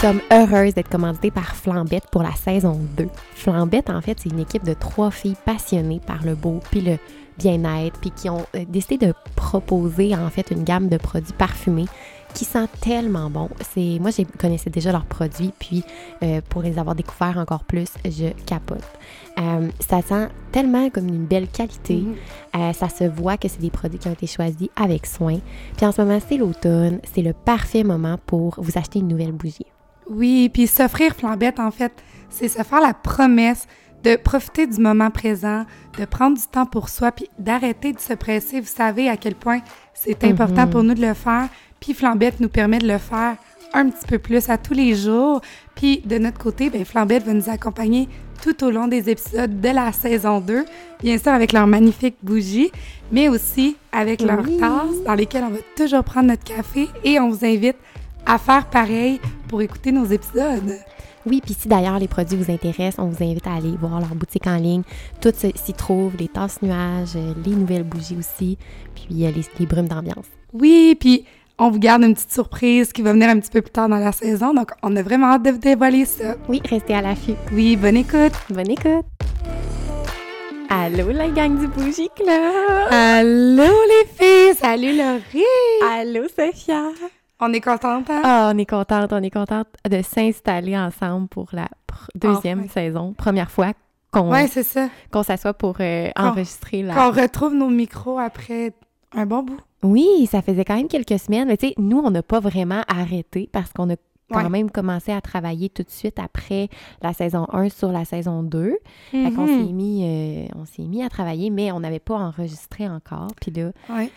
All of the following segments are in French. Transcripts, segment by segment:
sommes heureuses d'être commanditées par Flambette pour la saison 2. Flambette, en fait, c'est une équipe de trois filles passionnées par le beau puis le bien-être, puis qui ont euh, décidé de proposer en fait une gamme de produits parfumés qui sent tellement bon. C'est moi, je connaissais déjà leurs produits, puis euh, pour les avoir découverts encore plus, je capote. Euh, ça sent tellement comme une belle qualité. Mhm. Euh, ça se voit que c'est des produits qui ont été choisis avec soin. Puis en ce moment, c'est l'automne. C'est le parfait moment pour vous acheter une nouvelle bougie. Oui, puis s'offrir flambette, en fait, c'est se faire la promesse de profiter du moment présent, de prendre du temps pour soi, puis d'arrêter de se presser. Vous savez à quel point c'est important Mhm. pour nous de le faire. Puis Flambette nous permet de le faire un petit peu plus à tous les jours. Puis de notre côté, ben Flambette va nous accompagner tout au long des épisodes de la saison 2, bien sûr avec leurs magnifiques bougies, mais aussi avec leurs Oui. tasses dans lesquelles on va toujours prendre notre café et on vous invite à faire pareil pour écouter nos épisodes. Oui, puis si d'ailleurs les produits vous intéressent, on vous invite à aller voir leur boutique en ligne. Tout s'y trouve, les tasses nuages, euh, les nouvelles bougies aussi, puis euh, les, les brumes d'ambiance. Oui, puis on vous garde une petite surprise qui va venir un petit peu plus tard dans la saison, donc on a vraiment hâte de vous dévoiler ça. Oui, restez à l'affût. Oui, bonne écoute! Bonne écoute! Allô la gang du Bougie Club! Allô les filles! Salut Laurie! Allô Sophia! On est contente, hein? Ah, on est contente, on est contente de s'installer ensemble pour la pr- deuxième Enfin. saison. Première fois qu'on Ouais, s'assoit pour euh, enregistrer la... Qu'on retrouve nos micros après un bon bout. Oui, ça faisait quand même quelques semaines. Mais tu sais, nous, on n'a pas vraiment arrêté parce qu'on a quand Ouais. même commencé à travailler tout de suite après la saison 1 sur la saison 2. Fait qu'on Mhm. s'est mis, euh, on s'est mis à travailler, mais on n'avait pas enregistré encore. Puis là, Ouais.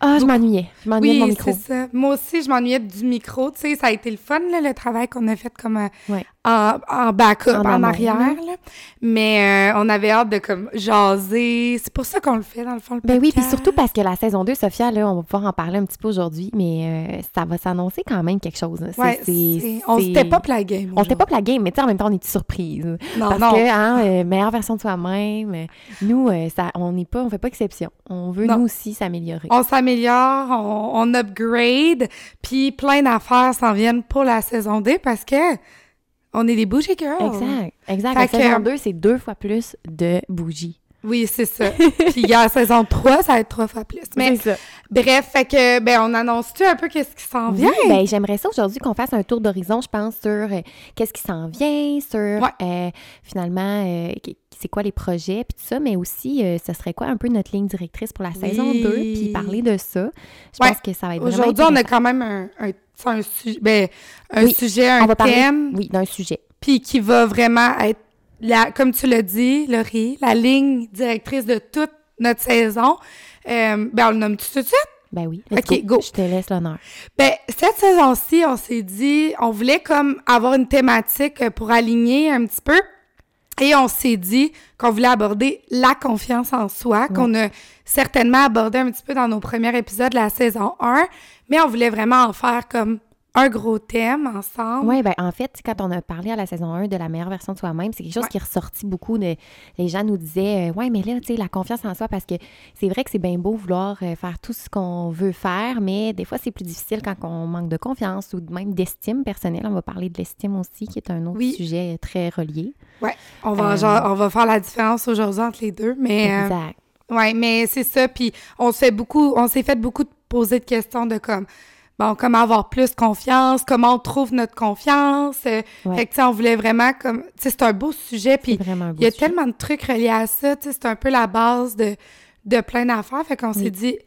Ah, je m'ennuyais. Je m'ennuyais de mon Oui, micro. c'est ça. Moi aussi, je m'ennuyais du micro. Tu sais, ça a été le fun, là, le travail qu'on a fait comme euh, Ouais. en, en backup, En en, arrière. là. là. Mais euh, on avait hâte de comme jaser. C'est pour ça qu'on le fait, dans le fond, le Ben oui, puis surtout parce que la saison 2, Sophia, là, on va pouvoir en parler un petit peu aujourd'hui, mais euh, ça va s'annoncer quand même quelque chose. Ouais, c'est- on s'était pas la game. On s'était pas la game, mais tu sais, en même temps, on est surprise. Non, Parce non. que, hein, meilleure version de soi-même, nous, ça, on n'est pas, on fait pas exception. On veut, Non. nous aussi, s'améliorer. On s'améliore, on, on upgrade, puis plein d'affaires s'en viennent pour la saison 2 parce que on est des bougies girls. Exact, exact. Fait La que- saison 2, c'est deux fois plus de bougies. Oui, c'est ça. puis il y a la saison 3, ça va être trois fois plus. Mais ça. bref, fait que, ben, on annonce-tu un peu qu'est-ce qui s'en Oui, vient? ben, j'aimerais ça aujourd'hui qu'on fasse un tour d'horizon, je pense, sur euh, qu'est-ce qui s'en vient, sur Ouais. euh, finalement euh, c'est quoi les projets, puis tout ça, mais aussi euh, ce serait quoi un peu notre ligne directrice pour la saison Oui. 2, puis parler de ça. Je Ouais. pense que ça va être vraiment Aujourd'hui, on a quand même un, un, un, su- ben, un Oui, sujet, un On va parler, thème, oui, d'un sujet. puis qui va vraiment être, la, comme tu l'as dit, Laurie, la ligne directrice de toute notre saison. Euh, ben, on le nomme tout de suite? Ben oui. Ok, go. Je te laisse l'honneur. Ben, cette saison-ci, on s'est dit, on voulait comme avoir une thématique euh, pour aligner un petit peu. Et on s'est dit qu'on voulait aborder la confiance en soi, qu'on a certainement abordé un petit peu dans nos premiers épisodes de la saison 1, mais on voulait vraiment en faire comme un gros thème ensemble. Oui, ben en fait, quand on a parlé à la saison 1 de la meilleure version de soi-même, c'est quelque chose Ouais. qui est ressorti beaucoup. De, les gens nous disaient, euh, ouais, mais là, tu sais, la confiance en soi, parce que c'est vrai que c'est bien beau vouloir euh, faire tout ce qu'on veut faire, mais des fois, c'est plus difficile quand on manque de confiance ou même d'estime personnelle. On va parler de l'estime aussi, qui est un autre Oui. sujet très relié. Ouais, on va, Euh, genre, on va faire la différence aujourd'hui entre les deux, mais... euh, Exact. Ouais, mais c'est ça. Puis on se fait beaucoup, on s'est fait beaucoup de poser de questions de comme, bon, comment avoir plus confiance, comment on trouve notre confiance. euh, Ouais. Fait que, tu sais, on voulait vraiment comme, tu sais, c'est un beau sujet. Puis il y a sujet. tellement de trucs reliés à ça. Tu sais, c'est un peu la base de, de plein d'affaires. Fait qu'on Oui. s'est dit,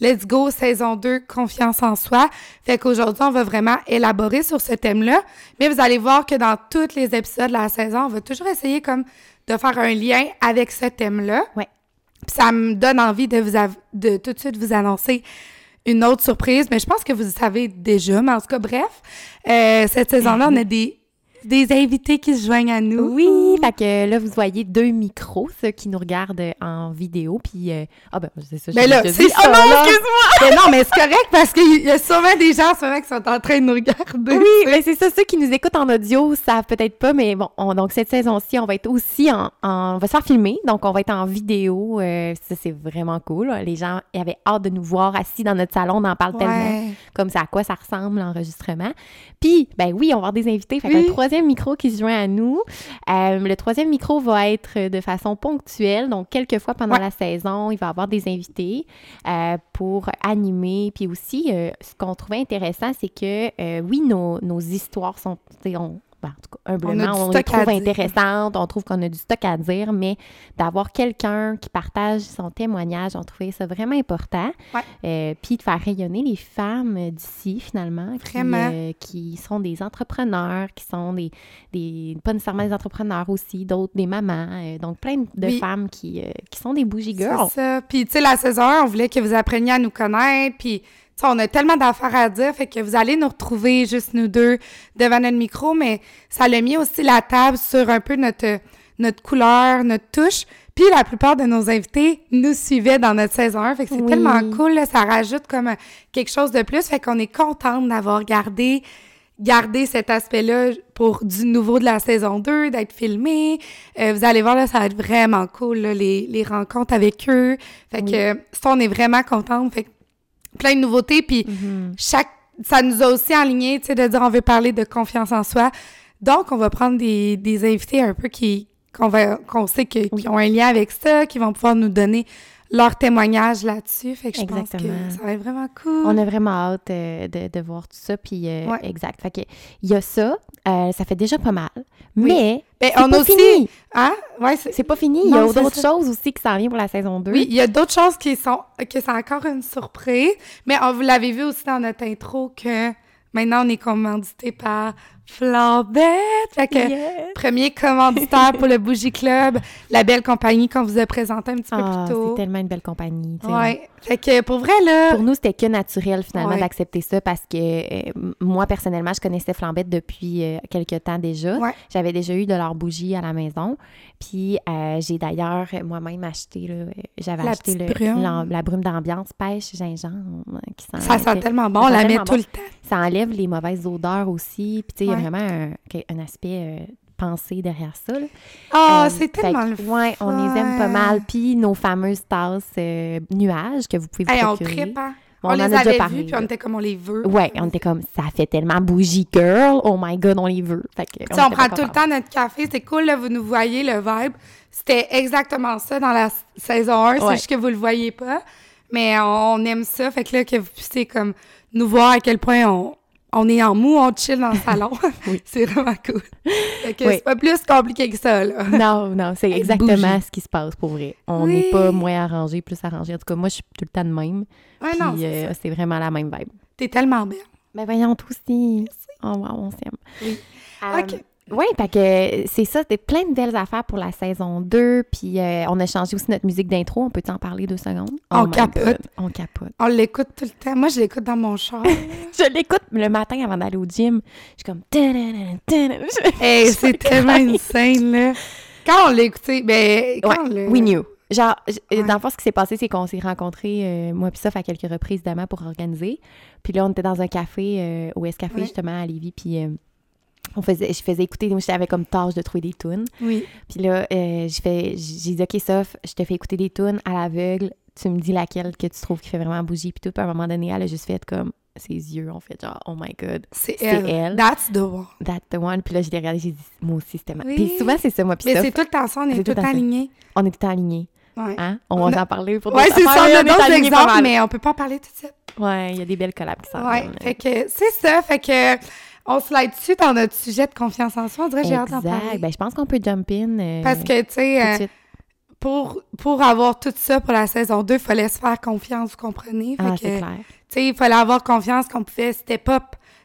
let's go, saison 2, confiance en soi. Fait qu'aujourd'hui, on va vraiment élaborer sur ce thème-là. Mais vous allez voir que dans tous les épisodes de la saison, on va toujours essayer comme de faire un lien avec ce thème-là. Ouais. Puis ça me donne envie de vous de tout de suite vous annoncer une autre surprise, mais je pense que vous savez déjà, mais en tout cas, bref, euh, cette saison-là, on a des des invités qui se joignent à nous. Oui, fait que là, vous voyez deux micros, ceux qui nous regardent en vidéo, puis... euh, Ah ben, c'est ça, Mais là, c'est ça, Oh non, excuse-moi! Mais non, mais c'est correct parce qu'il y a sûrement des gens en ce moment qui sont en train de nous regarder. Oui, mais c'est ça, ceux qui nous écoutent en audio savent peut-être pas, mais bon, on- donc cette saison-ci, on va être aussi en, en- On va se faire filmer, donc on va être en vidéo. euh, ça, c'est vraiment cool. Les gens avaient hâte de nous voir assis dans notre salon, on en parle tellement. Comme ça à quoi ça ressemble l'enregistrement. Puis, ben oui, on va avoir des invités. Fait Oui. troisième micro qui se joint à nous. Euh, le troisième micro va être de façon ponctuelle, donc quelques fois pendant Ouais. la saison, il va y avoir des invités euh, pour animer. Puis aussi, euh, ce qu'on trouvait intéressant, c'est que oui, nos, nos histoires sont, on, ben, en tout cas, humblement, du on, les trouve intéressantes, on trouve qu'on a du stock à dire, mais d'avoir quelqu'un qui partage son témoignage, on trouvait ça vraiment important. Ouais. Euh, puis de faire rayonner les femmes d'ici, finalement, qui, euh, qui sont des entrepreneurs, qui sont des, des pas nécessairement des entrepreneurs aussi, d'autres, des mamans, euh, donc plein de Oui. femmes qui, qui sont des bougie girls. C'est ça. Puis, tu sais, la saison 1, on voulait que vous appreniez à nous connaître. Puis, tu sais, on a tellement d'affaires à dire. Fait que vous allez nous retrouver juste nous deux devant notre micro. Mais ça l'a mis aussi la table sur un peu notre, notre couleur, notre touche. Puis, la plupart de nos invités nous suivaient dans notre saison 1. Fait que c'est Oui. tellement cool. là. ça rajoute comme euh, quelque chose de plus. Fait qu'on est contente d'avoir gardé garder cet aspect-là pour du nouveau de la saison 2, d'être filmé. Euh, vous allez voir, là, ça va être vraiment cool, là, les, les rencontres avec eux. Fait que euh, ça, on est vraiment contente. Fait que plein de nouveautés. Puis Mhm. chaque, ça nous a aussi aligné, tu sais, de dire on veut parler de confiance en soi. Donc, on va prendre des, des invités un peu qui, qu'on va, qu'on sait que, qui ont un lien avec ça, qui vont pouvoir nous donner leur témoignage là-dessus. Fait que je pense Exactement. que ça va être vraiment cool. On a vraiment hâte euh, de, de voir tout ça. Puis, euh, Ouais. exact. Fait que, il y a ça. euh, ça fait déjà pas mal. Mais, Ben, on pas a aussi, fini. hein? Ouais, c'est, C'est pas fini. Il y a d'autres choses aussi qui s'en viennent pour la saison 2. Oui, il y a d'autres choses qui sont que c'est encore une surprise, mais on vous l'avez vu aussi dans notre intro que maintenant on est commandité par Flambette. Fait que Yes. premier commanditaire pour le Bougie Club, la belle compagnie qu'on vous a présentée un petit peu plus Ah, c'est tôt. tellement une belle compagnie. Ouais. Fait que pour vrai là, Pour nous, c'était que naturel finalement Ouais. d'accepter ça parce que euh, moi, personnellement, je connaissais Flambette depuis euh, quelques temps déjà. Ouais. J'avais déjà eu de leurs bougies à la maison. Puis euh, j'ai d'ailleurs moi-même acheté, là, euh, j'avais acheté le- brume. la brume d'ambiance pêche gingembre euh, qui sent, ça sent tellement bon, on la met tout bon. le temps. ça enlève les mauvaises odeurs aussi. Puis tu sais, y a Ouais. vraiment un, un aspect euh, pensé derrière ça. Ah, Euh, c'est tellement que, le Ouais, on les aime pas fun. mal. Puis nos fameuses tasses euh, nuages que vous pouvez vous Hey, on tripe, hein? Bon, on, les a déjà avait vus, puis on était comme on les veut. Ouais, on était comme, ça fait tellement bougie girl. Oh my god, on les veut. Fait que, on prend tout le temps notre café. C'est cool, là, vous nous voyez le vibe. C'était exactement ça dans la saison 1. C'est Ouais. juste que vous le voyez pas. Mais on, on aime ça. Fait que là, que vous puissiez comme nous voir à quel point on, on est en mou, on chill dans le salon. Oui. c'est vraiment cool. Fait que Oui. c'est pas plus compliqué que ça, là. Non, non, c'est exactement bougie. ce qui se passe pour vrai. On Oui. n'est pas moins arrangé, plus arrangé. En tout cas, moi, je suis tout le temps de même. Ouais, Puis non, c'est euh, c'est vraiment la même vibe. T'es tellement belle. Mais voyons, tout aussi. Oh, wow, on s'aime. Oui. Euh, OK. Oui, parce que c'est ça, c'était plein de belles affaires pour la saison 2. Puis euh, on a changé aussi notre musique d'intro. On peut t'en parler deux secondes? On my capote. God, On capote. On l'écoute tout le temps. Moi, je l'écoute dans mon char. Je l'écoute le matin avant d'aller au gym. Je suis comme... hey, c'est tellement insane, là. Quand on l'a écouté, ben, quand on Ouais, l'a- we knew. Genre, Ouais. dans le fond, ce qui s'est passé, c'est qu'on s'est rencontrés, euh, moi puis ça, à quelques reprises, évidemment, pour organiser. Puis là, on était dans un café, euh, au S-Café, Ouais. justement, à Lévis, puis euh, on faisait, je faisais écouter, moi, j'avais comme tâche de trouver des tunes. Oui. Puis là, euh, j'ai fait, j'ai dit, OK, Soph, je te fais écouter des tunes à l'aveugle, tu me dis laquelle que tu trouves qui fait vraiment bougie, puis tout. Puis à un moment donné, elle a juste fait comme, ses yeux ont fait genre, oh my God, C'est C'est elle. elle. That's the one. that's the one. Puis là, je l'ai regardé, j'ai dit, moi aussi, c'était ma. Oui. Puis souvent, c'est ça, moi, puis Mais c'est tout le temps ça, on est C'est tout tout alignés. on est tout le temps alignés. Ouais. Hein? On On va a- en parler pour Ouais, c'est ça, on a est d'autres exemples, mais on peut pas en parler tout de suite. Ouais, il y a des belles collabs qui s'en Ouais, fait que c'est ça, fait que on se slide dessus dans notre sujet de confiance en soi? On dirait que j'ai hâte d'en parler. Ben, je pense qu'on peut jump in. euh, Parce que, tu sais, euh, pour, pour avoir tout ça pour la saison 2, il fallait se faire confiance, vous comprenez? Ah, c'est tu clair. sais, il fallait avoir confiance qu'on pouvait step up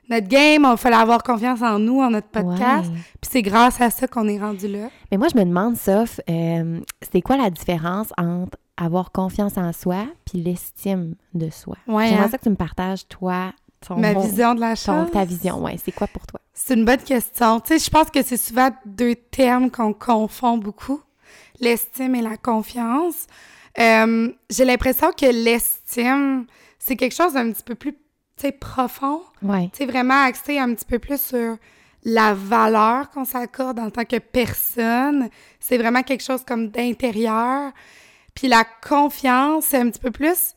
notre game, il fallait avoir confiance en nous, en notre podcast. Ouais. Puis c'est grâce à ça qu'on est rendu là. Mais moi, je me demande, Soph, euh, c'est quoi la différence entre avoir confiance en soi puis l'estime de soi? Ouais, J'aimerais hein? ça que tu me partages, toi, ton, Ma vision de la chose. ta vision, ouais. C'est quoi pour toi? C'est une bonne question. Tu sais, je pense que c'est souvent deux termes qu'on confond beaucoup, l'estime et la confiance. Euh, J'ai l'impression que l'estime, c'est quelque chose d'un petit peu plus, tu sais, profond. Ouais. Tu sais, vraiment axé un petit peu plus sur la valeur qu'on s'accorde en tant que personne. C'est vraiment quelque chose comme d'intérieur. Puis la confiance, c'est un petit peu plus,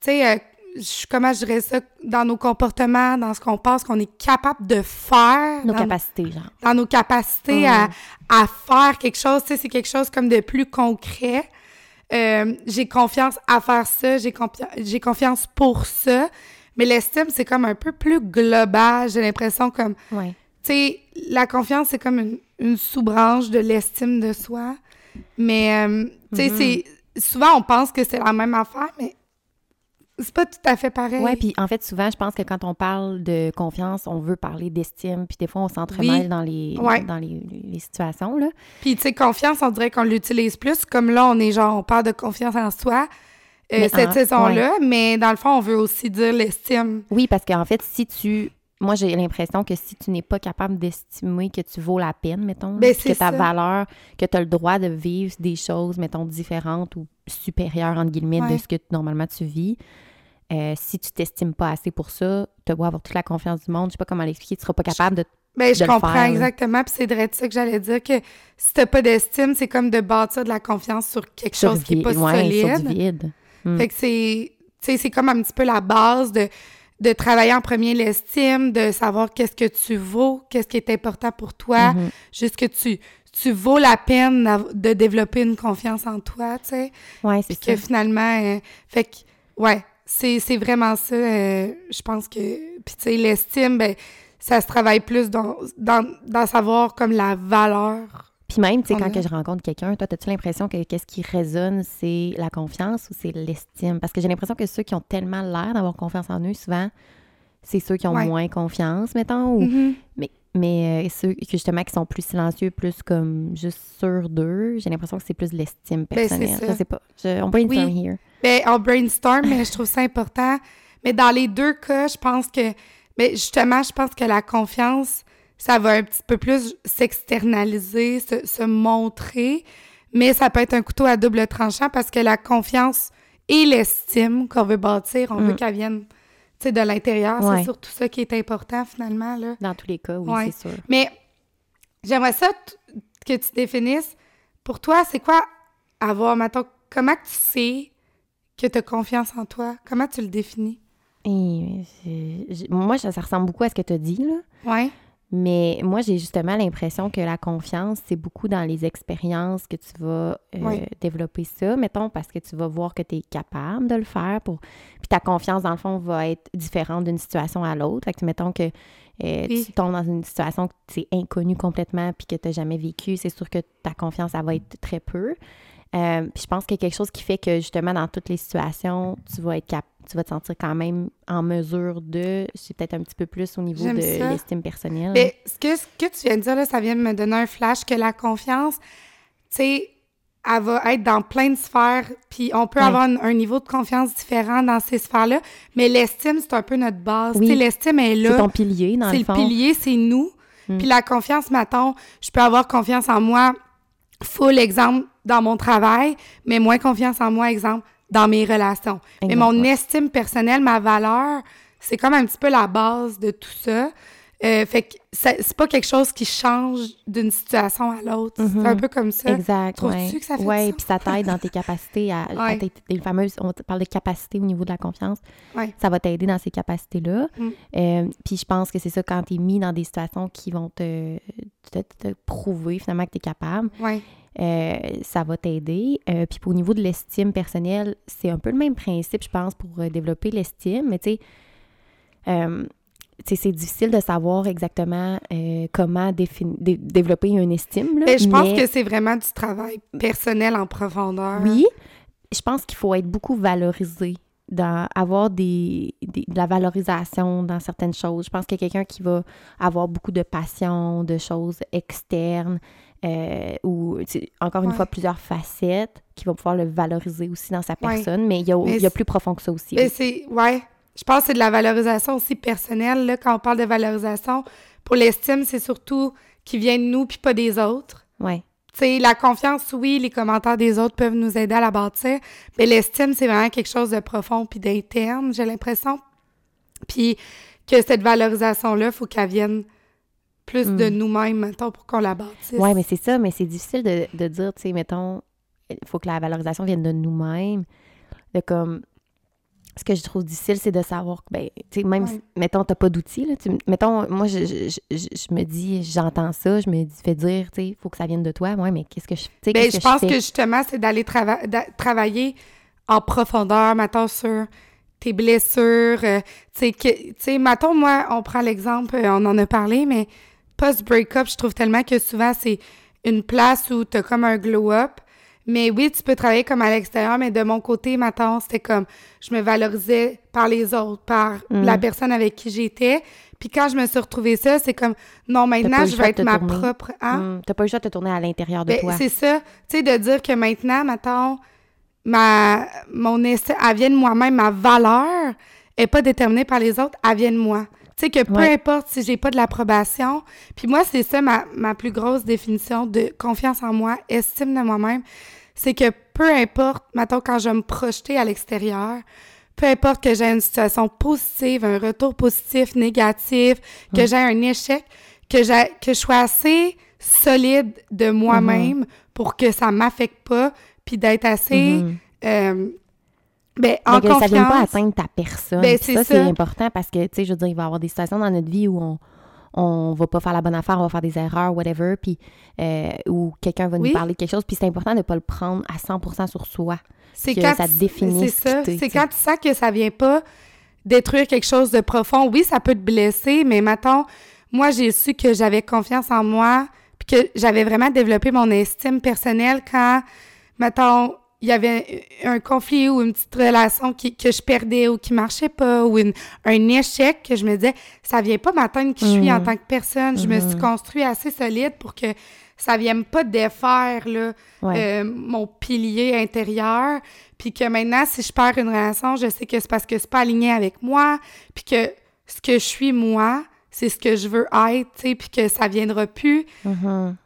tu sais, euh, je- comment je dirais ça, dans nos comportements, dans ce qu'on pense qu'on est capable de faire. Nos capacités, genre. dans nos capacités Mm. à, à faire quelque chose. Tu sais, c'est quelque chose comme de plus concret. Euh, j'ai confiance à faire ça, j'ai j'ai confiance pour ça. Mais l'estime, c'est comme un peu plus global. J'ai l'impression comme, Ouais. tu sais, la confiance, c'est comme une, une sous-branche de l'estime de soi. Mais, euh, tu sais, Mhm. c'est... Souvent, on pense que c'est la même affaire, mais c'est pas tout à fait pareil. Ouais, puis en fait, souvent, je pense que quand on parle de confiance, on veut parler d'estime, puis des fois, on s'entremêle Oui. dans, les, Ouais. dans les, les situations, là. Puis, tu sais, confiance, on dirait qu'on l'utilise plus. Comme là, on est genre, on parle de confiance en soi euh, Mais cette saison-là, mais dans le fond, on veut aussi dire l'estime. Oui, parce qu'en fait, si tu... Moi, j'ai l'impression que si tu n'es pas capable d'estimer que tu vaux la peine, mettons, Ben, que ta ça. valeur, que tu as le droit de vivre des choses, mettons, différentes ou supérieures, entre guillemets, de ce que normalement tu vis, euh, si tu t'estimes pas assez pour ça, tu dois avoir toute la confiance du monde. Je sais pas comment l'expliquer. Tu seras pas capable de... Ben, je de le comprends faire, exactement, puis c'est vrai de ça que j'allais dire, que si t'as pas d'estime, c'est comme de bâtir de la confiance sur quelque chose qui est pas sur solide. du vide. Mm. Fait que c'est, c'est comme un petit peu la base de, de travailler en premier l'estime, de savoir qu'est-ce que tu vaux, qu'est-ce qui est important pour toi, Mhm. juste que tu, tu vaux la peine de développer une confiance en toi, tu sais. Ouais, c'est Puis que ça. finalement, euh, fait que, ouais, c'est, c'est vraiment ça. euh, je pense que, puis tu sais, l'estime, ben, ça se travaille plus dans, dans, dans savoir comme la valeur. Puis même, tu sais, quand a- que je rencontre quelqu'un, toi, as-tu l'impression que qu'est-ce qui résonne, c'est la confiance ou c'est l'estime? Parce que j'ai l'impression que ceux qui ont tellement l'air d'avoir confiance en eux, souvent, c'est ceux qui ont Ouais. moins confiance, mettons, ou... Mhm. Mais, mais euh, ceux qui, justement qui sont plus silencieux, plus comme juste sûrs d'eux, j'ai l'impression que c'est plus l'estime Ben, personnelle. ça. je sais pas. Je, on brainstorm Oui. here. Ben, on brainstorm, mais je trouve ça important. Mais dans les deux cas, je pense que, ben, justement, je pense que la confiance, ça va un petit peu plus s'externaliser, se, se montrer, mais ça peut être un couteau à double tranchant parce que la confiance et l'estime qu'on veut bâtir, on veut Mm. qu'elles viennent, tu sais, de l'intérieur. Ouais. C'est surtout ça qui est important, finalement, là. Dans tous les cas, oui, Ouais. c'est sûr. Mais j'aimerais ça que tu définisses, pour toi, c'est quoi avoir, mettons, comment tu sais que tu as confiance en toi? Comment tu le définis? Et j'ai- moi, ça, ça ressemble beaucoup à ce que tu as dit, là. Ouais. Mais moi, j'ai justement l'impression que la confiance, c'est beaucoup dans les expériences que tu vas euh, Oui. développer ça, mettons, parce que tu vas voir que tu es capable de le faire. Pour... Puis ta confiance, dans le fond, va être différente d'une situation à l'autre. Fait que, mettons que euh, Oui. tu tombes dans une situation que c'est inconnu complètement puis que tu n'as jamais vécu, c'est sûr que ta confiance, ça va être très peu. Euh, puis je pense qu'il y a quelque chose qui fait que, justement, dans toutes les situations, tu vas être cap tu vas te sentir quand même en mesure de, c'est peut-être un petit peu plus au niveau de l'estime personnelle. Mais ce que, ce que tu viens de dire, là, ça vient de me donner un flash que la confiance, tu sais, elle va être dans plein de sphères, puis on peut Ouais. avoir un, un niveau de confiance différent dans ces sphères-là, mais l'estime, c'est un peu notre base. Oui. L'estime est là. C'est ton pilier, dans C'est le le fond. pilier, c'est nous. Mm. Puis la confiance, mettons, je peux avoir confiance en moi, full exemple, dans mon travail, mais moins confiance en moi, exemple, dans mes relations. mais Exact, mon estime personnelle, ma valeur, c'est comme un petit peu la base de tout ça. Euh, fait que c'est pas quelque chose qui change d'une situation à l'autre. Mhm. C'est un peu comme ça. Exact. Trouves-tu ouais. que ça fait du puis ça t'aide dans tes capacités à, à Ouais. tes- les fameuses, on parle de capacités au niveau de la confiance. Ouais. Ça va t'aider dans ces capacités-là. Mm. Euh, puis je pense que c'est ça quand tu es mis dans des situations qui vont te, te, te prouver finalement que tu es capable. Euh, ça va t'aider. Euh, puis au niveau de l'estime personnelle, c'est un peu le même principe, je pense, pour développer l'estime. Mais tu sais, c'est difficile de savoir exactement euh, comment dé- développer une estime. Là, Mais je pense mais- que c'est vraiment du travail personnel en profondeur. oui, je pense qu'il faut être beaucoup valorisé, dans, avoir des, des- de la valorisation dans certaines choses. Je pense qu'il y a quelqu'un qui va avoir beaucoup de passion, de choses externes, euh, ou encore une Ouais. fois plusieurs facettes, qui va pouvoir le valoriser aussi dans sa Ouais. personne, mais il y a, Mais il y a c'est- plus profond que ça aussi. Mais c'est, ouais, je pense que c'est de la valorisation aussi personnelle. Là, quand on parle de valorisation, pour l'estime, c'est surtout qui vient de nous puis pas des autres. Ouais. Tu sais, la confiance, oui, les commentaires des autres peuvent nous aider à la bâtir, mais l'estime, c'est vraiment quelque chose de profond puis d'interne, j'ai l'impression. Puis que cette valorisation-là, il faut qu'elle vienne plus de Mm. nous-mêmes, mettons, pour qu'on la bâtisse. Ouais, mais c'est ça, mais c'est difficile de, de dire, tu sais, mettons, il faut que la valorisation vienne de nous-mêmes. De comme. Ce que je trouve difficile, c'est de savoir que, ben, tu sais, même, Ouais. si, mettons, t'as pas d'outils, là. tu- mettons, moi, je, je, je, me dis, j'entends ça, je me dis, fais dire, tu sais, il faut que ça vienne de toi. Ouais, mais qu'est-ce que je. tu sais, Ben, je pense que justement, c'est d'aller trava- travailler en profondeur, mettons, sur tes blessures. euh, tu sais, que- tu sais, mettons, moi, on prend l'exemple, euh, on en a parlé, mais post-breakup, je trouve tellement que souvent, c'est une place où t'as comme un glow-up. Mais oui, tu peux travailler comme à l'extérieur, mais de mon côté, mettons, c'était comme, je me valorisais par les autres, par Mm. la personne avec qui j'étais. Puis quand je me suis retrouvée ça, c'est comme, non, maintenant, je vais être ma tourner. propre... Hein? Hum, T'as pas eu le choix de te tourner à l'intérieur de Ben, toi. c'est ça. Tu sais, de dire que maintenant, mettons, ma, mon esti- elle vient de moi-même, ma valeur est pas déterminée par les autres, elle vient de moi. Tu sais, que peu Ouais. importe si j'ai pas de l'approbation. Puis moi, c'est ça ma, ma plus grosse définition de confiance en moi, estime de moi-même. C'est que peu importe, mettons, quand je vais me projeter à l'extérieur, peu importe que j'ai une situation positive, un retour positif, négatif, que j'ai un échec, que, j'ai, que je sois assez solide de moi-même pour que ça m'affecte pas, puis d'être assez Mhm. euh, ben, en Mais que confiance. ça vienne pas atteindre ta personne. Ben, c'est ça, ça. c'est important parce que, tu sais, je veux dire, il va y avoir des situations dans notre vie où on on va pas faire la bonne affaire, on va faire des erreurs, whatever, puis euh, où quelqu'un va Oui. nous parler de quelque chose, puis c'est important de pas le prendre à 100% sur soi. c'est quand ça définisse C'est ça. C'est quand tu sens que ça vient pas détruire quelque chose de profond. Oui, ça peut te blesser, mais mettons, moi, j'ai su que j'avais confiance en moi, puis que j'avais vraiment développé mon estime personnelle quand, mettons, il y avait un conflit ou une petite relation qui, que je perdais ou qui marchait pas ou une- un échec que je me disais, ça vient pas m'atteindre qui je suis en Mhm. tant que personne. Je me suis Mhm. construit assez solide pour que ça vienne pas défaire, là, Ouais. euh, mon pilier intérieur, puis que maintenant, si je perds une relation, je sais que c'est parce que c'est pas aligné avec moi, puis que ce que je suis moi, c'est ce que je veux être, tu sais, puis que ça viendra plus. Mhm.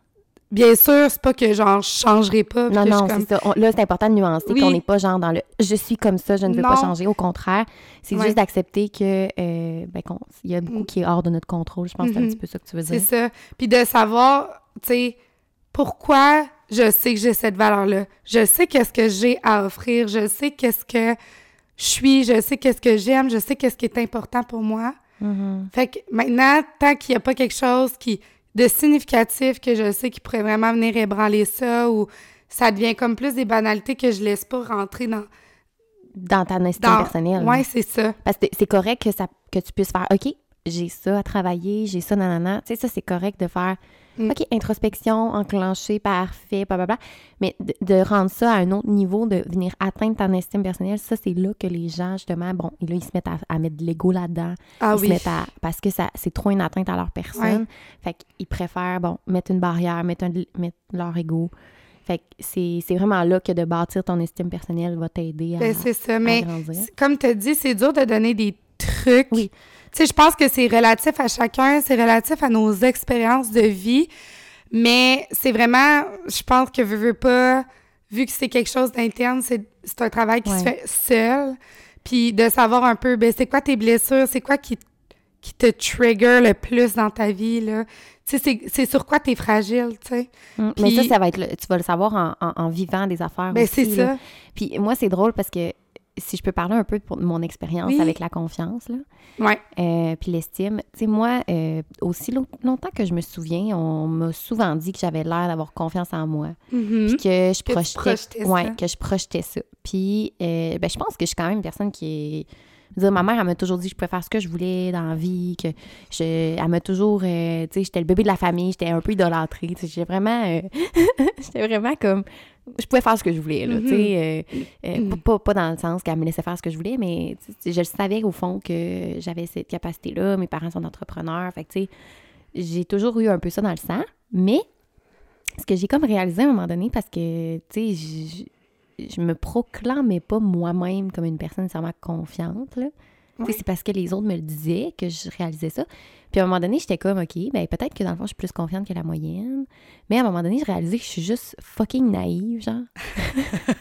Bien sûr, c'est pas que genre je changerai pas, Non, non, comme c'est ça. On- là, c'est important de nuancer Oui. qu'on n'est pas genre dans le je suis comme ça, je ne veux pas changer. Au contraire, c'est Ouais. juste d'accepter que euh, ben, il y a beaucoup Mm. qui est hors de notre contrôle. Je pense que c'est un Mhm. petit peu ça que tu veux C'est dire. ça. Puis de savoir, tu sais, pourquoi je sais que j'ai cette valeur-là. Je sais qu'est-ce que j'ai à offrir. Je sais qu'est-ce que je suis. Je sais qu'est-ce que j'aime. Je sais qu'est-ce qui est important pour moi. Mhm. Fait que maintenant, tant qu'il n'y a pas quelque chose qui de significatif que je sais qui pourrait vraiment venir ébranler ça ou ça devient comme plus des banalités que je laisse pas rentrer dans... Dans ta estime personnelle. Ouais, c'est ça. Parce que c'est correct que, ça, que tu puisses faire OK, j'ai ça à travailler, j'ai ça, nanana. Tu sais, ça, c'est correct de faire Mm. OK, introspection, enclenché, parfait, blablabla. Mais de, de rendre ça à un autre niveau, de venir atteindre ton estime personnelle, ça, c'est là que les gens, justement, bon, et là, ils se mettent à, à mettre de l'ego là-dedans. Ah ils se oui. mettent à. Parce que ça c'est trop une atteinte à leur personne. Fait qu'ils préfèrent, bon, mettre une barrière, mettre, un- mettre leur ego. Fait que c'est c'est vraiment là que de bâtir ton estime personnelle va t'aider à, Ben, c'est ça. Mais comme tu as dit, c'est dur de donner des trucs. Oui. Sais, je pense que c'est relatif à chacun, c'est relatif à nos expériences de vie. Mais c'est vraiment, je pense que veux, veux pas, vu que c'est quelque chose d'interne, c'est c'est un travail qui se fait seul. Puis de savoir un peu, ben, c'est quoi tes blessures, c'est quoi qui, qui te trigger le plus dans ta vie, là? Tu sais, c'est- c'est sur quoi t'es fragile, tu sais? Mm. Mais ça, ça va être le- tu vas le savoir en, en- en vivant des affaires. Ben, aussi, c'est là. ça. Puis moi, c'est drôle parce que si je peux parler un peu de mon expérience Oui. avec la confiance, là, Ouais. euh, puis l'estime. Tu sais, moi, euh, aussi long- longtemps que je me souviens, on m'a souvent dit que j'avais l'air d'avoir confiance en moi. Mhm. Puis que je Que projetais, projetais ouais, ça. que je projetais ça. Puis euh, ben, je pense que je suis quand même une personne qui est dire, ma mère, elle m'a toujours dit que je pouvais faire ce que je voulais dans la vie, que je, elle m'a toujours, euh, tu sais, j'étais le bébé de la famille, j'étais un peu idolâtrée, tu sais, j'étais vraiment, euh, j'étais vraiment comme, je pouvais faire ce que je voulais, là, tu sais, euh, pas, pas dans le sens qu'elle me laissait faire ce que je voulais, mais je le savais au fond que j'avais cette capacité-là, mes parents sont entrepreneurs, fait que, tu sais, j'ai toujours eu un peu ça dans le sang, mais ce que j'ai comme réalisé à un moment donné, parce que, tu sais, je, me proclamais pas moi-même comme une personne nécessairement confiante, là. Ouais. C'est parce que les autres me le disaient que je réalisais ça. Puis à un moment donné, j'étais comme, OK, ben peut-être que dans le fond, je suis plus confiante que la moyenne. Mais à un moment donné, je réalisais que je suis juste fucking naïve, genre.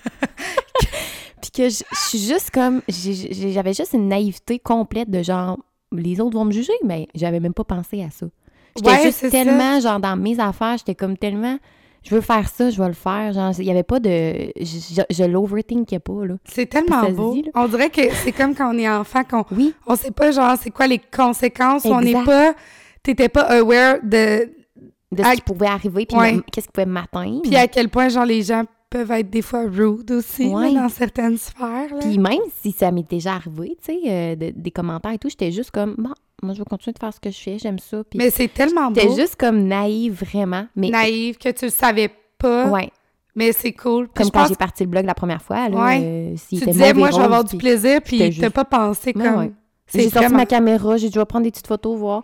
Puis que je, je suis juste comme, j'avais juste une naïveté complète de genre, les autres vont me juger, mais j'avais même pas pensé à ça. J'étais Ouais, juste tellement, genre, dans mes affaires, j'étais comme tellement, je veux faire ça, je vais le faire. Genre, il y avait pas de, je, je, je l'overthinkais pas, là. C'est tellement Ça beau. dit, on dirait que c'est comme quand on est enfant, qu'on Oui, on sait pas, genre, c'est quoi les conséquences, on n'est pas... T'étais pas aware de... de ce qui pouvait arriver, puis ouais. qu'est-ce qui pouvait m'atteindre. Puis à quel point, genre, les gens peuvent être des fois rude aussi, là, Ouais. dans certaines sphères, là. Puis même si ça m'est déjà arrivé, tu sais, euh, de- des commentaires et tout, j'étais juste comme, bon, moi, je vais continuer de faire ce que je fais, j'aime ça. Puis Mais c'est tellement beau, j'étais juste comme naïve, vraiment. Mais, naïve, que tu le savais pas, ouais, mais c'est cool. Puis comme quand pense j'ai parti le blog la première fois, là, Ouais. euh, s'il tu disais, moi, je vais avoir du plaisir, puis t'as juste- pas pensé Ouais, comme... ouais. C'est J'ai sorti ma caméra, j'ai dû prendre des petites photos, voir.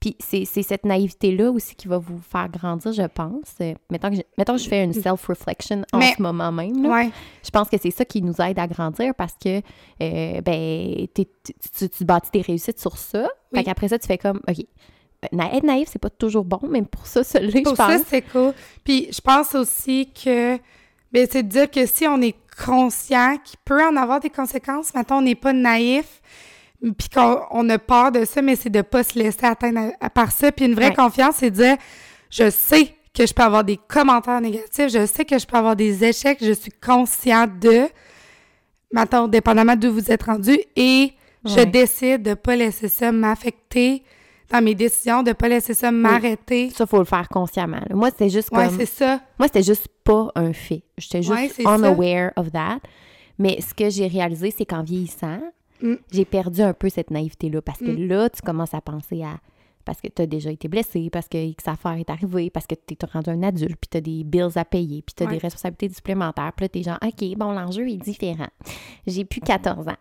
Puis c'est cette naïveté-là aussi qui va vous faire grandir, je pense. Euh, Mettons que je, mettons que je fais une self-reflection en Mais- ce moment même. là. Ouais, Je pense que c'est ça qui nous aide à grandir parce que, euh, ben, tu, tu, bâtis tes réussites sur ça. Oui. Fait qu'après ça, tu fais comme, OK, être naïf, c'est pas toujours bon, mais pour ça, celui je Pour pense. ça, c'est cool. Puis je pense aussi que, ben, c'est de dire que si on est conscient qu'il peut en avoir des conséquences, maintenant on n'est pas naïf, puis qu'on on a peur de ça, mais c'est de pas se laisser atteindre à- à- par ça. Puis une vraie Ouais. confiance, c'est de dire, je sais que je peux avoir des commentaires négatifs, je sais que je peux avoir des échecs, je suis conscient de, maintenant, dépendamment d'où vous êtes rendu, et je Ouais. décide de pas laisser ça m'affecter dans mes décisions, de pas laisser ça m'arrêter. Ça, faut le faire consciemment. là. Moi, c'était juste Ouais, comme. c'est ça. Moi, c'était juste pas un fait. J'étais juste Ouais, c'est ça. unaware of that. Mais ce que j'ai réalisé, c'est qu'en vieillissant, Mm. j'ai perdu un peu cette naïveté-là. Parce que Mm. là, tu commences à penser à. Parce que tu as déjà été blessé, parce que X affaire est arrivée, parce que tu es rendu un adulte, puis tu as des bills à payer, puis tu as Ouais. des responsabilités supplémentaires. Puis là, tu es genre, OK, bon, l'enjeu est différent. J'ai plus 14 ans.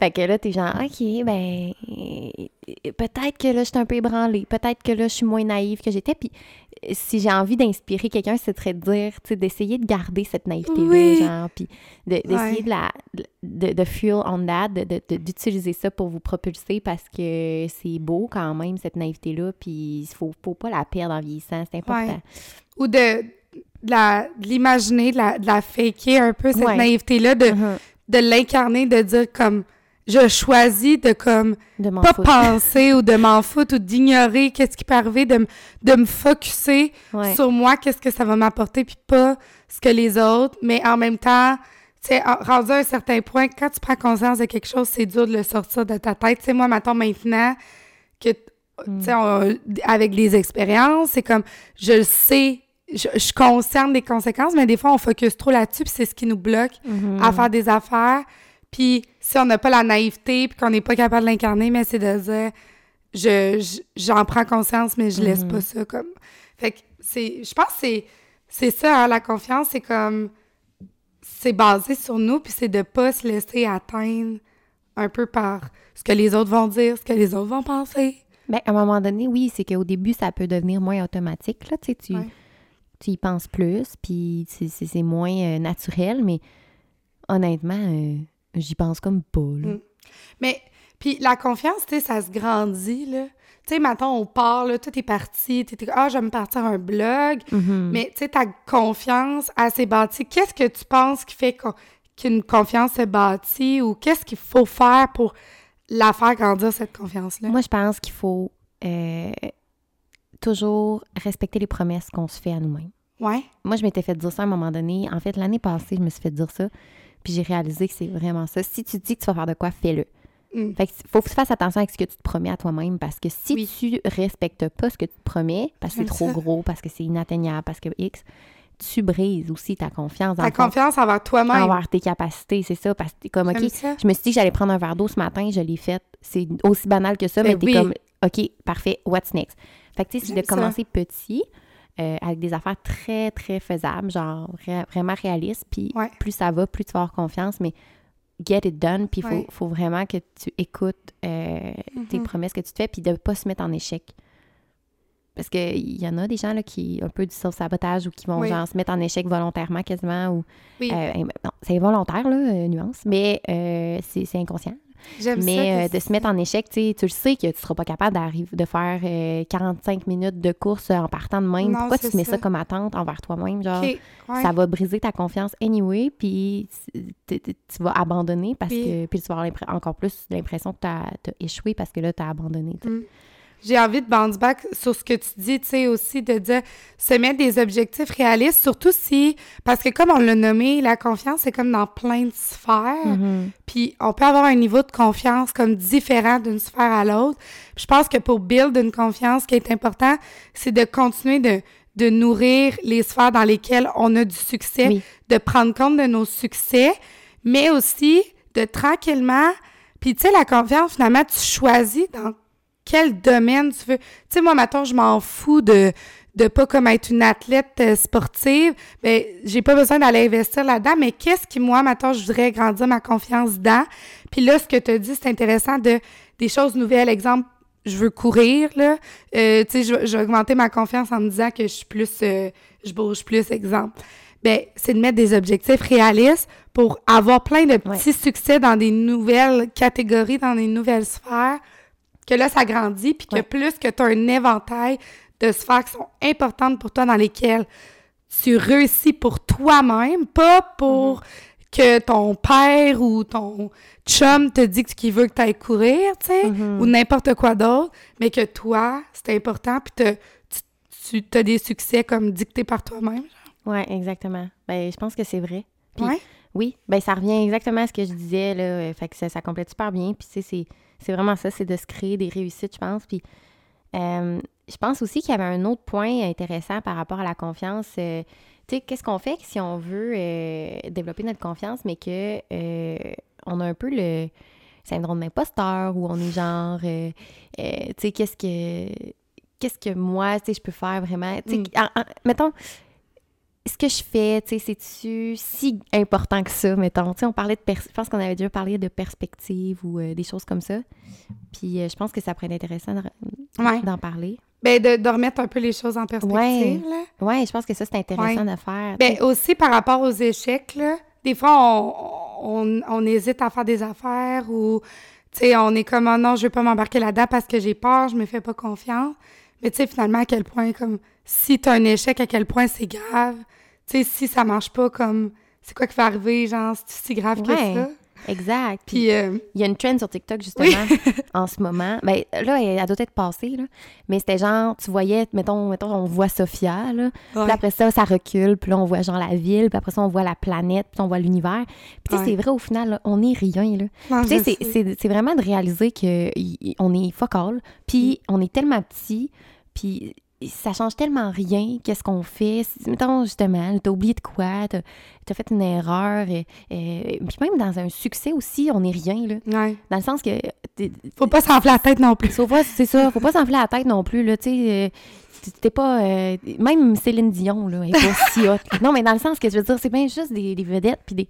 Fait que là, tu es genre, OK, ben, peut-être que là, je suis un peu ébranlée. Peut-être que là, je suis moins naïve que j'étais. Puis si j'ai envie d'inspirer quelqu'un, ce serait de dire, tu sais, d'essayer de garder cette naïveté-là, Oui. genre, puis de- d'essayer Ouais. de la de, de fuel on that, de- de- de- d'utiliser ça pour vous propulser parce que c'est beau quand même, cette naïveté-là, puis il faut, faut pas la perdre en vieillissant, c'est important. Ouais. Ou de, de la- de l'imaginer, de la, de la faker un peu, cette Ouais. naïveté-là, de, Mhm. de l'incarner, de dire comme je choisis de comme De pas foutre. penser ou de m'en foutre ou d'ignorer qu'est-ce qui peut arriver, de, de me focuser Ouais. sur moi, qu'est-ce que ça va m'apporter, puis pas ce que les autres, mais en même temps, tu sais, rendu à un certain point, quand tu prends conscience de quelque chose, c'est dur de le sortir de ta tête. Tu sais, moi, maintenant, maintenant, que, tu sais, avec les expériences, c'est comme, je le sais, je, je consciente des conséquences, mais des fois, on focus trop là-dessus, puis c'est ce qui nous bloque Mhm. à faire des affaires. Puis si on n'a pas la naïveté, puis qu'on n'est pas capable de l'incarner, mais c'est de dire, je, je- j'en prends conscience, mais je laisse Mhm. pas ça comme. Fait que c'est, je pense que c'est, c'est ça, hein, la confiance, c'est comme, c'est basé sur nous, puis c'est de pas se laisser atteindre un peu par ce que les autres vont dire, ce que les autres vont penser. Ben, à un moment donné, oui, c'est qu'au début, ça peut devenir moins automatique. Là, tu, sais, tu, Ouais. tu y penses plus, puis c'est- c'est c'est moins euh, naturel, mais honnêtement, euh, j'y pense comme pas. Là. Mm. Mais, puis la confiance, tu sais, ça se grandit, là. Tu sais, maintenant, on part, là, tout est parti, tu ah, je vais me partir un blog, Mhm. mais tu sais, ta confiance, elle s'est bâtie. Qu'est-ce que tu penses qui fait qu'une confiance se bâtit ou qu'est-ce qu'il faut faire pour la faire grandir, cette confiance-là? Moi, je pense qu'il faut euh, toujours respecter les promesses qu'on se fait à nous-mêmes. Ouais. Moi, je m'étais fait dire ça à un moment donné. En fait, l'année passée, je me suis fait dire ça. Puis j'ai réalisé que c'est vraiment ça. Si tu dis que tu vas faire de quoi, fais-le. Mm. Fait que faut que tu fasses attention avec ce que tu te promets à toi-même parce que si Oui. tu respectes pas ce que tu te promets, parce que c'est trop ça. gros, parce que c'est inatteignable, parce que X, tu brises aussi ta confiance Ta confiance envers toi-même. envers tes capacités, c'est ça. Parce que t'es comme, OK, ça. je me suis dit que j'allais prendre un verre d'eau ce matin, je l'ai fait. C'est aussi banal que ça, Ben mais t'es oui. comme, OK, parfait, what's next? Fait que tu sais, c'est de ça. commencer petit, euh, avec des affaires très, très faisables, genre ré- vraiment réalistes, puis Ouais. plus ça va, plus tu vas avoir confiance, mais get it done, puis il faut, Ouais. faut vraiment que tu écoutes euh, tes Mhm. promesses que tu te fais, puis de pas se mettre en échec. Parce qu'il y en a des gens là, qui un peu du self-sabotage ou qui vont Oui. genre se mettre en échec volontairement quasiment ou Oui. euh, non, c'est involontaire, là, nuance, mais c'est inconscient. J'aime ça. Mais euh, de se mettre en échec, tu sais, tu le sais que tu seras pas capable d'arriver de faire euh, 45 minutes de course en partant de même. Non, Pourquoi tu mets ça. ça comme attente envers toi-même? Genre, ouais. ça va briser ta confiance anyway, puis tu vas abandonner parce Puis- que puis tu vas avoir encore plus l'impression que tu as, échoué parce que là, tu as abandonné. Mm. J'ai envie de bounce back sur ce que tu dis, tu sais, aussi de dire se mettre des objectifs réalistes, surtout si, parce que comme on l'a nommé, la confiance, c'est comme dans plein de sphères. Mhm. Puis on peut avoir un niveau de confiance comme différent d'une sphère à l'autre. Je pense que pour build une confiance, ce qui est important, c'est de continuer de, de nourrir les sphères dans lesquelles on a du succès, Oui. de prendre compte de nos succès, mais aussi de tranquillement. Puis tu sais, la confiance, finalement, tu choisis dans quel domaine tu veux. Tu sais, moi, maintenant, je m'en fous de de pas comme être une athlète euh, sportive, ben j'ai pas besoin d'aller investir là-dedans, mais qu'est-ce qui, moi, maintenant, je voudrais grandir ma confiance dans? Puis là, ce que tu as dit, c'est intéressant de des choses nouvelles. Exemple, je veux courir, là. Euh, tu sais, je, vais- je vais augmenter ma confiance en me disant que je suis plus... euh, je bouge plus, exemple. Ben, c'est de mettre des objectifs réalistes pour avoir plein de petits succès dans des nouvelles catégories, dans des nouvelles sphères, que là, ça grandit, puis que Ouais. plus que tu as un éventail de sphères qui sont importantes pour toi, dans lesquelles tu réussis pour toi-même, pas pour que ton père ou ton chum te dit qu'il veut que tu ailles courir, tu sais, Mhm. ou n'importe quoi d'autre, mais que toi, c'est important, puis te- tu, tu as des succès comme dictés par toi-même. Ouais, exactement. Ben, je pense que c'est vrai. Ouais. Oui, ben ça revient exactement à ce que je disais, là. euh, Fait que ça, ça complète super bien. Puis, tu sais, c'est- c'est vraiment ça, c'est de se créer des réussites, je pense. Puis, euh, je pense aussi qu'il y avait un autre point intéressant par rapport à la confiance. euh, tu sais, qu'est-ce qu'on fait si on veut euh, développer notre confiance, mais que on a un peu le syndrome d'imposteur ou on est genre, tu sais, qu'est-ce que qu'est-ce que moi, tu sais, je peux faire vraiment. Tu sais, Mm. mettons, ce que je fais, tu sais, c'est-tu si important que ça, mettons? Tu sais, on parlait de... Je pense qu'on avait déjà parlé de perspective ou euh, des choses comme ça. Puis euh, je pense que ça pourrait être intéressant de- Ouais. d'en parler. Ben, de, de remettre un peu les choses en perspective, là. Ouais, je pense que ça, c'est intéressant de faire. Ben, aussi par rapport aux échecs, là, des fois, on, on, on hésite à faire des affaires ou, tu sais, on est comme, oh non, je veux pas m'embarquer là-dedans parce que j'ai peur, je me fais pas confiance. Mais tu sais, finalement, à quel point, comme, si t'as un échec, à quel point c'est grave? Tu sais, si ça marche pas, comme, c'est quoi qui va arriver, genre, c'est si grave que ça? Exact. Puis Puis, euh, il y a une trend sur TikTok, justement, en ce moment. Ben, là, elle, elle doit être passée, là. Mais c'était genre, tu voyais, mettons, mettons on voit Sophia, là. Puis après ça, ça recule. Puis là, on voit genre la ville. Puis après ça, on voit la planète. Puis on voit l'univers. Puis tu sais, Ouais. c'est vrai, au final, là, on est rien, là. Tu sais, c'est vraiment de réaliser qu'on est focal, puis Mm. on est tellement petit, puis ça change tellement rien qu'est-ce qu'on fait. Mettons, justement, t'as oublié de quoi, t'as as fait une erreur, et, et- puis même dans un succès aussi, on est rien, là. Ouais. Dans le sens que... Faut pas s'enfler la tête non plus. C'est ça, faut pas s'enfler la tête non plus, là, tu sais... euh, t'es- pas... euh, même Céline Dion, là, elle est pas si hot. Non, mais dans le sens que je veux dire, c'est bien juste des, des vedettes, puis des...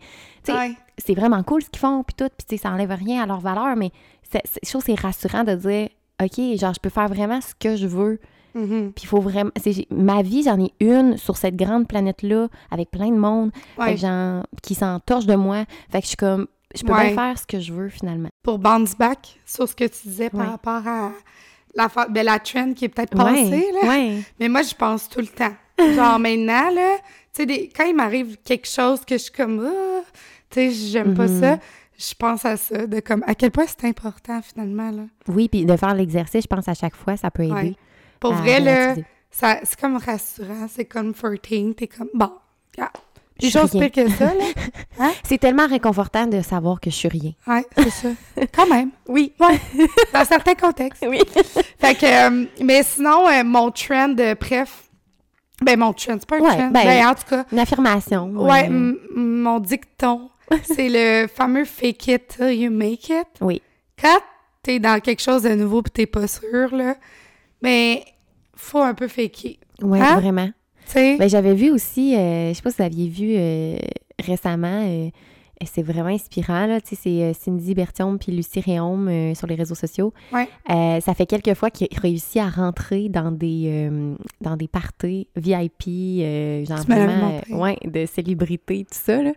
Ouais. c'est vraiment cool ce qu'ils font, puis tout, puis ça enlève rien à leur valeur, mais je trouve que c'est rassurant de dire, OK, genre, je peux faire vraiment ce que je veux, Mhm. puis il faut vraiment... ma vie, j'en ai une sur cette grande planète-là, avec plein de monde, fait Ouais. genre, qui s'entorche de moi, fait que je suis comme, je peux Ouais. bien faire ce que je veux, finalement. Pour bounce back sur ce que tu disais par Ouais. rapport à la, ben, la trend qui est peut-être passée, là. Mais moi, je pense tout le temps. Genre, maintenant, là, tu sais, quand il m'arrive quelque chose que je suis comme, Ah, tu sais, j'aime pas Mhm. ça, je pense à ça, de comme, à quel point c'est important, finalement, là. Oui, puis de faire l'exercice, je pense à chaque fois, ça peut aider. Ouais. Pour à vrai, là, ça, c'est comme rassurant, c'est comforting, t'es comme, bon, Je des choses pires que ça, là. C'est tellement réconfortant de savoir que je suis rien. Ouais, c'est ça. Quand même. Oui. Ouais. Dans certains contextes. Oui. Fait que, euh, mais sinon, euh, mon trend, euh, bref, ben, mon trend, c'est pas un Ouais, trend. ben, Ben, en tout cas, Une affirmation. Ouais, m- mon dicton, c'est le fameux fake it till you make it. Oui. Quand t'es dans quelque chose de nouveau pis t'es pas sûr, là, mais faut un peu faker. Ouais, Hein? vraiment. Ben, j'avais vu aussi, euh, je sais pas si vous aviez vu euh, récemment, euh, c'est vraiment inspirant, là, c'est euh, Cindy Bertium puis Lucie Réaume sur les réseaux sociaux. Ouais. Ça fait quelques fois qu'ils réussissent à rentrer dans des, dans des parties VIP, genre vraiment, ouais, de célébrités, tout ça, là,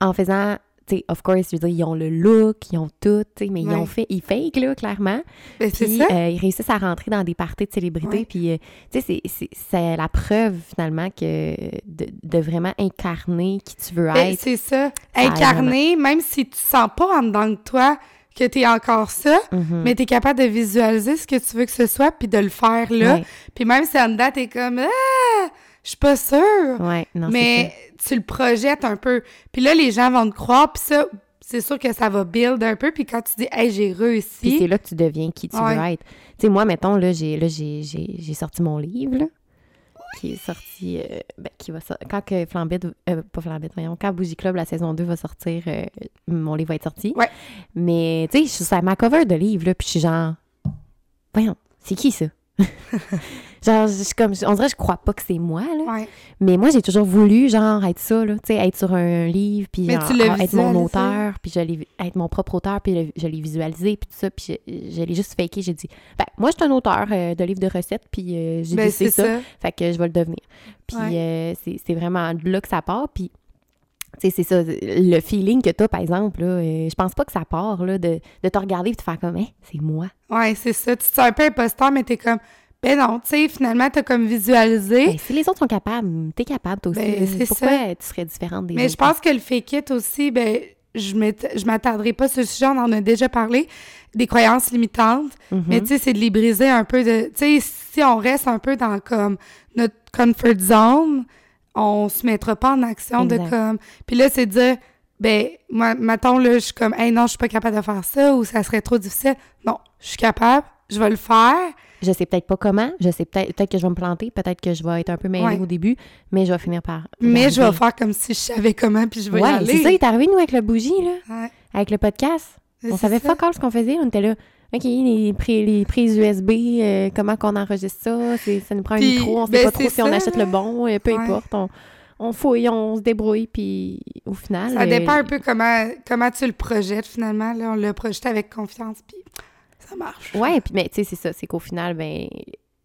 en faisant sais, of course, je veux dire, ils ont le look, ils ont tout, mais ils ont fait, ils fake, là, clairement. Ben, Puis euh, ils réussissent à rentrer dans des parties de célébrités. Puis, euh, tu sais, c'est- la preuve, finalement, que de, de vraiment incarner qui tu veux Ben, être. c'est ça. Incarner, même si tu sens pas en dedans de toi que tu es encore ça, Mhm. mais tu es capable de visualiser ce que tu veux que ce soit puis de le faire là. Puis même si en dedans, tu es comme Ah, je suis pas sûre. ouais, non, c'est mais tu le projettes un peu. Puis là, les gens vont te croire, puis ça, c'est sûr que ça va build un peu. Puis quand tu dis, hey, j'ai Puis c'est réussi. là que tu deviens qui tu Ouais. veux être. Tu sais, moi, mettons, là, j'ai, là, j'ai, j'ai, j'ai sorti mon livre, là, qui est sorti, euh, ben, qui va sortir, quand que Flambette, euh, pas Flambette, voyons, quand Bougie Club, la saison 2 va sortir, euh, mon livre va être sorti. Ouais. Mais, tu sais, sur ma cover de livre, là, puis je suis genre, voyons, c'est qui ça? genre, je suis comme, on dirait que je crois pas que c'est moi, là. Ouais. Mais moi, j'ai toujours voulu, genre, être ça, là, tu sais, être sur un livre, puis genre, l'as être mon auteur, puis être mon propre auteur, puis je l'ai visualisé, puis tout ça, puis je, je l'ai juste faké. J'ai dit, ben, moi, je suis un auteur euh, de livres de recettes, puis euh, j'ai Ben, c'est ça, ça. fait que je vais le devenir. Puis Ouais. euh, c'est c'est vraiment de là que ça part, puis... Sais, c'est ça, le feeling que t'as, par exemple, là, euh, je pense pas que ça part, là, de, de te regarder et de faire comme, Hein, c'est moi. Ouais, c'est ça. Tu te sens un peu imposteur, mais t'es comme, ben non, tu sais, finalement, t'as comme visualisé. Ben, si les autres sont capables, t'es capable, toi aussi. Ben, c'est Pourquoi ça. tu serais différente des Mais autres? je pense que le fake it aussi, ben, je m'attarderai pas sur ce sujet, on en a déjà parlé, des croyances limitantes. Mhm. Mais tu sais, c'est de les briser un peu de. Tu sais, si on reste un peu dans comme notre comfort zone, on se mettra pas en action de comme. Puis là, c'est de dire, ben, moi, mettons, là, je suis comme, hey, non, je suis pas capable de faire ça ou ça serait trop difficile. Non, je suis capable, je vais le faire. Je sais peut-être pas comment, je sais peut-être peut-être que je vais me planter, peut-être que je vais être un peu mêlée Ouais. au début, mais je vais finir par. Mais je vais faire comme si je savais comment, puis je vais y Ouais, aller. c'est ça, il est arrivé, nous, avec le bougie, là, Ouais, avec le podcast. On savait ça. pas encore ce qu'on faisait. On était là, OK, les, les prises USB, euh, comment qu'on enregistre ça, ça nous prend Puis, un micro, on sait ben, pas trop si on achète le bon, euh, peu Ouais. importe. On, on fouille, on se débrouille, puis au final... Ça euh, dépend un peu comment, comment tu le projettes finalement. Là, on l'a projeté avec confiance, puis ça marche. Ouais, puis mais tu sais, c'est ça, c'est qu'au final, ben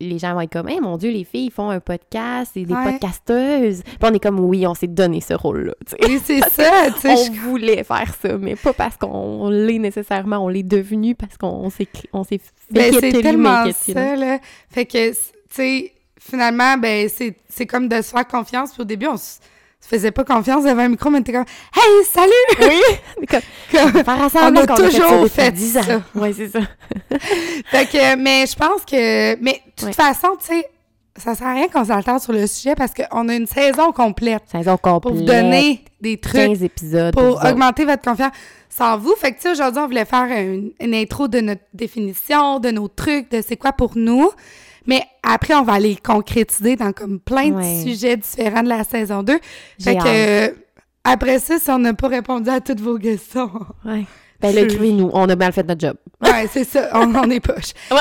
les gens vont être comme, hey, mon Dieu, les filles, ils font un podcast, c'est des Ouais. podcasteuses. Puis on est comme, oui, on s'est donné ce rôle-là. Oui, c'est ça, on je- voulait faire ça, mais pas parce qu'on l'est nécessairement, on l'est devenu parce qu'on s'est on s'est Ben, fake it c'est tellement ça, là. Fait que, tu sais, finalement, ben, c'est c'est comme de se faire confiance. Puis au début, on se se faisait pas confiance devant un micro, mais t'es comme « Hey, salut! Oui, comme, On a fait toujours depuis fait 10 ans. ça. Ouais, c'est ça. Fait que, mais je pense que... Mais de toute Ouais. façon, tu sais, ça sert à rien qu'on s'altère sur le sujet parce qu'on a une saison complète Saison complète. pour vous donner des trucs 15 épisodes. pour augmenter votre confiance sans vous. Fait que, tu sais, aujourd'hui, on voulait faire une, une intro de notre définition, de nos trucs, de c'est quoi pour nous. Mais après, on va aller concrétiser dans comme plein de Ouais. sujets différents de la saison 2. J'ai Fait que, euh, après ça, si on n'a pas répondu à toutes vos questions, Ouais. Ben là, écrivez-nous. On a mal fait notre job. ouais, c'est ça, on, on est poche. Ouais.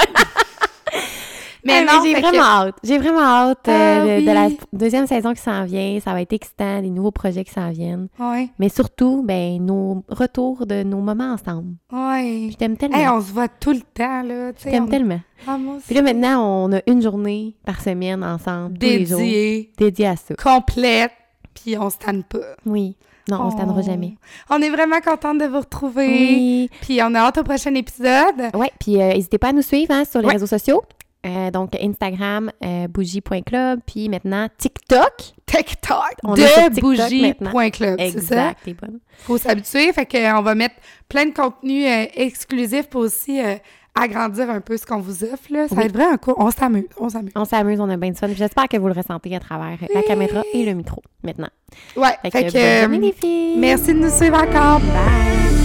Mais Ah, non, j'ai que- vraiment hâte. J'ai vraiment hâte euh, Ah, de, de la oui. deuxième saison qui s'en vient. Ça va être excitant, des nouveaux projets qui s'en viennent. Ouais, Mais surtout, ben, nos retours de nos moments ensemble. ouais. Je t'aime tellement. Hey, on se voit tout le temps, là. Je t'aime on- tellement. Ah, moi aussi. Puis là, maintenant, on a une journée par semaine ensemble, tous les jours, Dédié, dédiée à ça. complète, puis on se tanne pas. Oui. Non, on se tannera jamais. On est vraiment contente de vous retrouver. Oui. Puis on a hâte au prochain épisode. Ouais, puis euh, n'hésitez pas à nous suivre hein, sur les Ouais. réseaux sociaux. Euh, donc, Instagram, euh, bougie.club, puis maintenant TikTok. TikTok On de bougie.club, c'est ça? Exact. Faut s'habituer. Fait qu'on va mettre plein de contenu euh, exclusif pour aussi euh, agrandir un peu ce qu'on vous offre. Là. Ça va être vraiment cool. On s'amuse. On s'amuse. On s'amuse, on a bien du fun. J'espère que vous le ressentez à travers la caméra et le micro maintenant. Ouais. Fait, Fait que, que, bonne journée, les filles! merci de nous suivre encore. Bye!